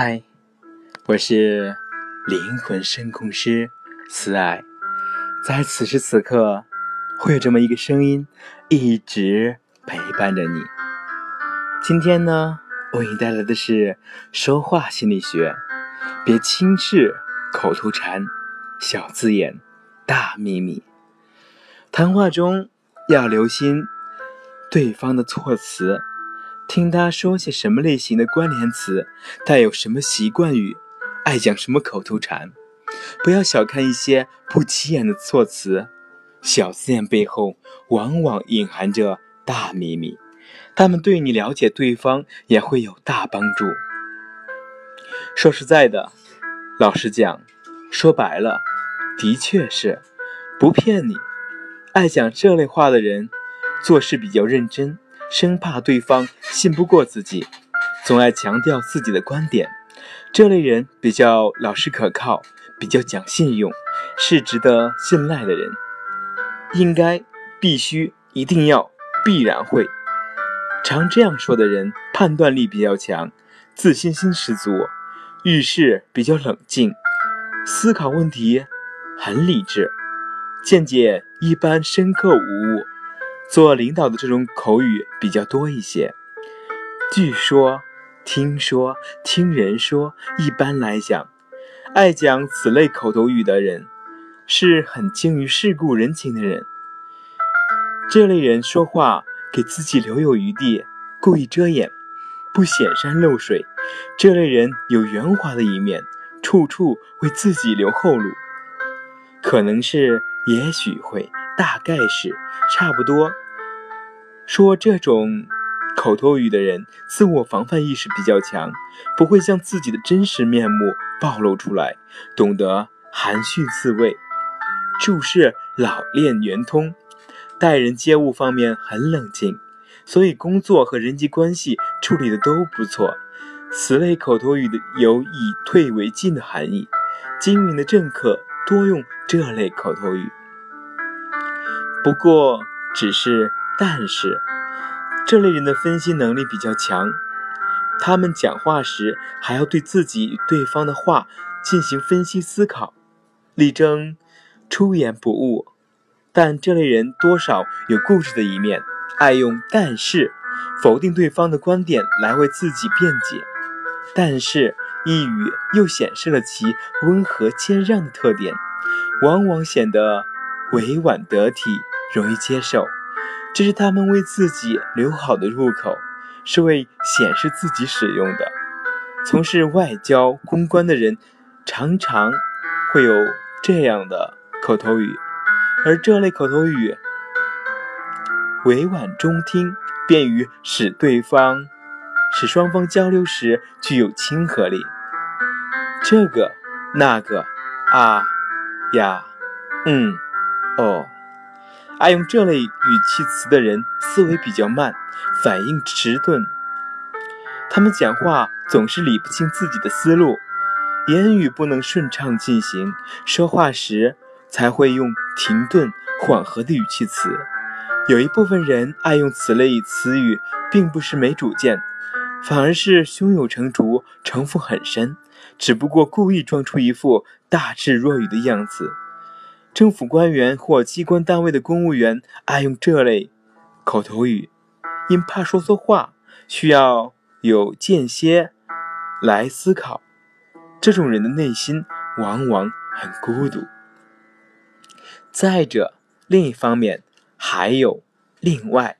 嗨，我是灵魂声控师思爱，在此时此刻，会有这么一个声音一直陪伴着你。今天呢，为你带来的是说话心理学，别轻视口头禅、小字眼、大秘密。谈话中要留心对方的措辞。听他说些什么类型的关联词，带有什么习惯语，爱讲什么口头禅。不要小看一些不起眼的措辞，小字眼背后往往隐含着大秘密，他们对你了解对方也会有大帮助。说实在的，老实讲，说白了，的确是不骗你。爱讲这类话的人，做事比较认真。生怕对方信不过自己，总爱强调自己的观点。这类人比较老实可靠，比较讲信用，是值得信赖的人。应该、必须、一定要、必然会，常这样说的人，判断力比较强，自信心十足，遇事比较冷静，思考问题很理智，见解一般深刻无误。做领导的这种口语比较多一些。据说、听说、听人说，一般来讲，爱讲此类口头语的人，是很精于世故人情的人。这类人说话给自己留有余地，故意遮掩，不显山露水。这类人有圆滑的一面，处处为自己留后路。可能是，也许会。大概是差不多。说这种口头语的人，自我防范意识比较强，不会将自己的真实面目暴露出来，懂得含蓄自卫，处事老练圆通，待人接物方面很冷静，所以工作和人际关系处理的都不错。此类口头语的有以退为进的含义，精明的政客多用这类口头语。不过，只是但是，这类人的分析能力比较强，他们讲话时还要对自己与对方的话进行分析思考，力争出言不误。但这类人多少有固执的一面，爱用但是否定对方的观点来为自己辩解。但是一语又显示了其温和谦让的特点，往往显得。委婉得体，容易接受，这是他们为自己留好的入口，是为显示自己使用的。从事外交公关的人，常常会有这样的口头语，而这类口头语委婉中听，便于使对方，使双方交流时具有亲和力。这个、那个、啊、呀、嗯。哦，爱用这类语气词的人思维比较慢，反应迟钝。他们讲话总是理不清自己的思路，言语不能顺畅进行，说话时才会用停顿、缓和的语气词。有一部分人爱用此类词语，并不是没主见，反而是胸有成竹、城府很深，只不过故意装出一副大智若愚的样子。政府官员或机关单位的公务员爱用这类口头语，因怕说错话，需要有间歇来思考。这种人的内心往往很孤独。再者，另一方面还有另外，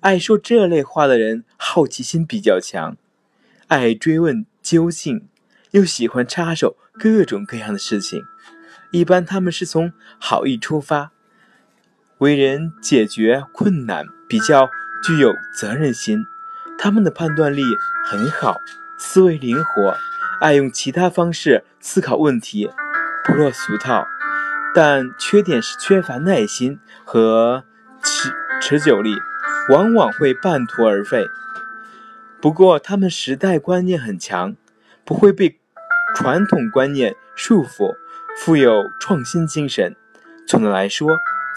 爱说这类话的人好奇心比较强，爱追问究竟，又喜欢插手各种各样的事情。一般他们是从好意出发，为人解决困难比较具有责任心，他们的判断力很好，思维灵活，爱用其他方式思考问题，不落俗套。但缺点是缺乏耐心和持持久力，往往会半途而废。不过他们时代观念很强，不会被传统观念束缚。富有创新精神。总的来说，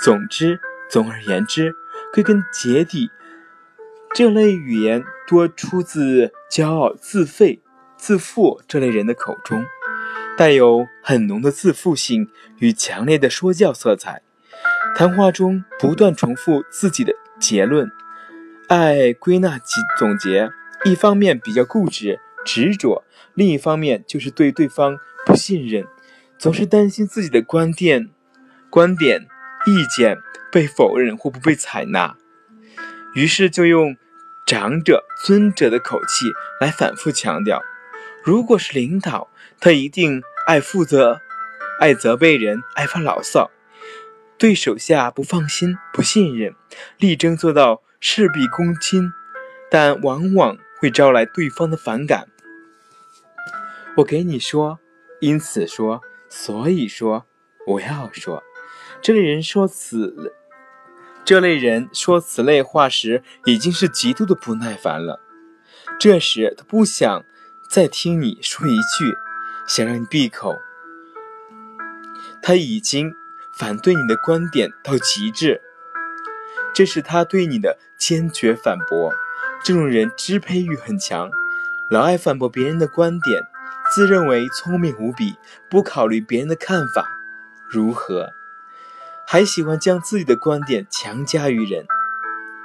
总之，总而言之，归根结底，这类语言多出自骄傲自废、自负这类人的口中，带有很浓的自负性与强烈的说教色彩。谈话中不断重复自己的结论，爱归纳及总结。一方面比较固执执着，另一方面就是对对方不信任，总是担心自己的观点、观点、意见被否认或不被采纳，于是就用长者、尊者的口气来反复强调。如果是领导，他一定爱负责、爱责备人、爱发牢骚。对手下不放心、不信任，力争做到事必躬亲，但往往会招来对方的反感。我给你说，因此说，所以说，我要说。这类人说此，这类人说此类话时，已经是极度的不耐烦了。这时他不想再听你说一句，想让你闭口。他已经。反对你的观点到极致，这是他对你的坚决反驳。这种人支配欲很强，老爱反驳别人的观点，自认为聪明无比，不考虑别人的看法如何，还喜欢将自己的观点强加于人。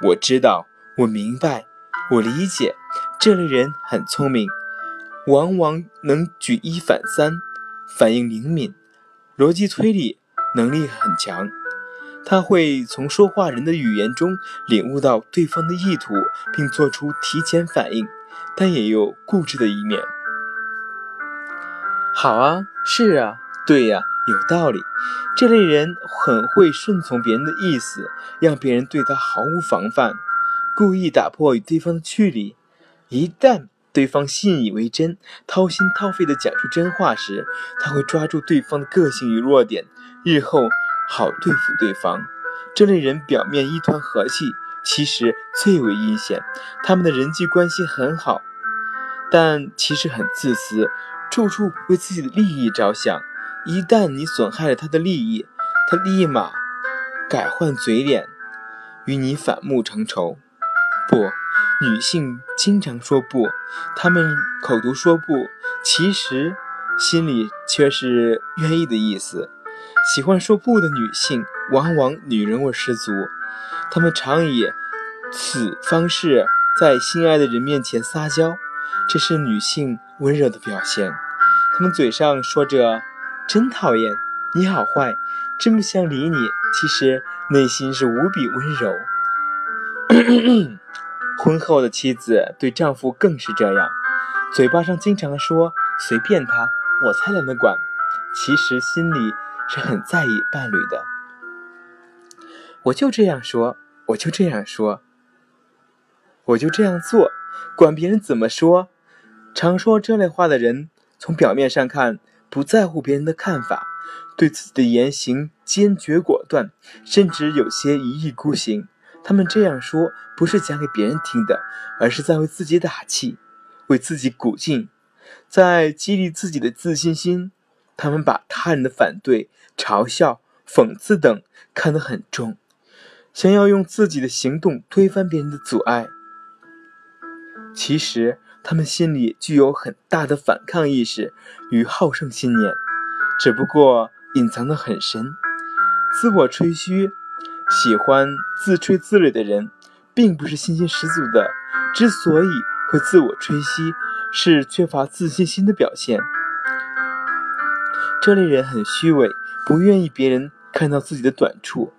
我知道，我明白，我理解，这类人很聪明，往往能举一反三，反应灵敏，逻辑推理。能力很强，他会从说话人的语言中领悟到对方的意图，并做出提前反应，但也有固执的一面。好啊，是啊，对呀，有道理。这类人很会顺从别人的意思，让别人对他毫无防范，故意打破与对方的距离。一旦对方信以为真，掏心掏肺地讲出真话时，他会抓住对方的个性与弱点。日后好对付对方，这类人表面一团和气，其实最为阴险。他们的人际关系很好，但其实很自私，处处为自己的利益着想。一旦你损害了他的利益，他立马改换嘴脸，与你反目成仇。不，女性经常说不，她们口头说不，其实心里却是愿意的意思。喜欢说不的女性，往往女人味十足。她们常以此方式在心爱的人面前撒娇，这是女性温柔的表现。她们嘴上说着“真讨厌，你好坏，真不想理你”，其实内心是无比温柔。婚后的妻子对丈夫更是这样，嘴巴上经常说“随便他，我才懒得管”，其实心里。是很在意伴侣的，我就这样说，我就这样说，我就这样做，管别人怎么说。常说这类话的人，从表面上看不在乎别人的看法，对自己的言行坚决果断，甚至有些一意孤行。他们这样说，不是讲给别人听的，而是在为自己打气，为自己鼓劲，在激励自己的自信心。他们把他人的反对、嘲笑、讽刺等看得很重，想要用自己的行动推翻别人的阻碍。其实，他们心里具有很大的反抗意识与好胜信念，只不过隐藏得很深。自我吹嘘、喜欢自吹自擂的人，并不是信心十足的。之所以会自我吹嘘，是缺乏自信心的表现。这类人很虚伪，不愿意别人看到自己的短处，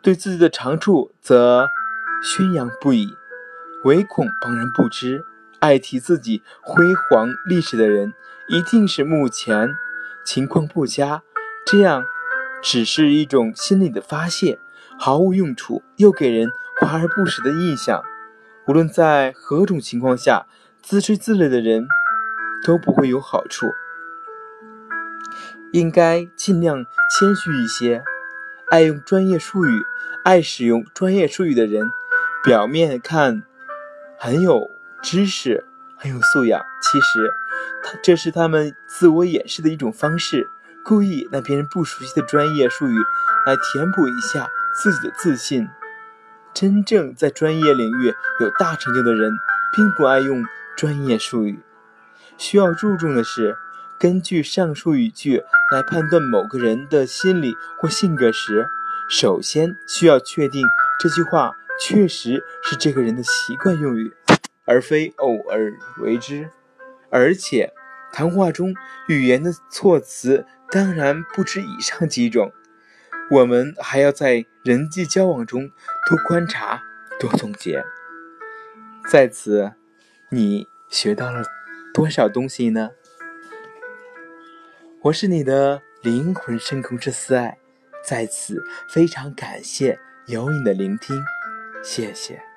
对自己的长处则宣扬不已，唯恐旁人不知。爱提自己辉煌历史的人，一定是目前情况不佳，这样只是一种心理的发泄，毫无用处，又给人华而不实的印象。无论在何种情况下，自吹自擂的人都不会有好处。应该尽量谦虚一些。爱用专业术语、爱使用专业术语的人，表面看很有知识、很有素养，其实他这是他们自我掩饰的一种方式，故意拿别人不熟悉的专业术语来填补一下自己的自信。真正在专业领域有大成就的人，并不爱用专业术语。需要注重的是，根据上述语句来判断某个人的心理或性格时，首先需要确定这句话确实是这个人的习惯用语，而非偶尔为之。而且，谈话中语言的措辞当然不止以上几种。我们还要在人际交往中多观察、多总结。在此，你学到了多少东西呢？我是你的灵魂深空之思爱，在此非常感谢有你的聆听，谢谢。